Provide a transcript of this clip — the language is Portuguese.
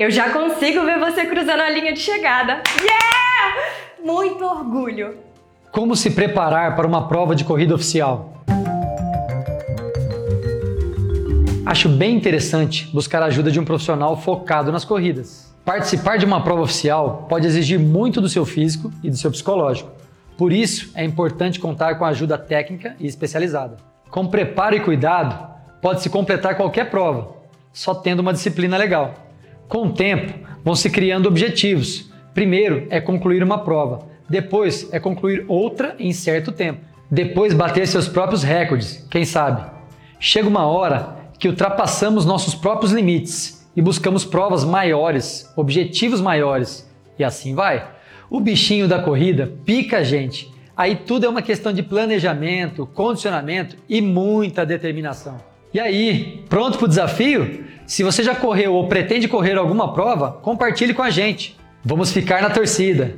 Eu já consigo ver você cruzando a linha de chegada. Yeah! Muito orgulho. Como se preparar para uma prova de corrida oficial? Acho bem interessante buscar a ajuda de um profissional focado nas corridas. Participar de uma prova oficial pode exigir muito do seu físico e do seu psicológico. Por isso, é importante contar com ajuda técnica e especializada. Com preparo e cuidado, pode-se completar qualquer prova, só tendo uma disciplina legal. Com o tempo, vão se criando objetivos. Primeiro é concluir uma prova, depois é concluir outra em certo tempo. Depois bater seus próprios recordes, quem sabe. Chega uma hora que ultrapassamos nossos próprios limites e buscamos provas maiores, objetivos maiores, e assim vai. O bichinho da corrida pica a gente. Aí tudo é uma questão de planejamento, condicionamento e muita determinação. E aí, pronto para o desafio? Se você já correu ou pretende correr alguma prova, compartilhe com a gente. Vamos ficar na torcida.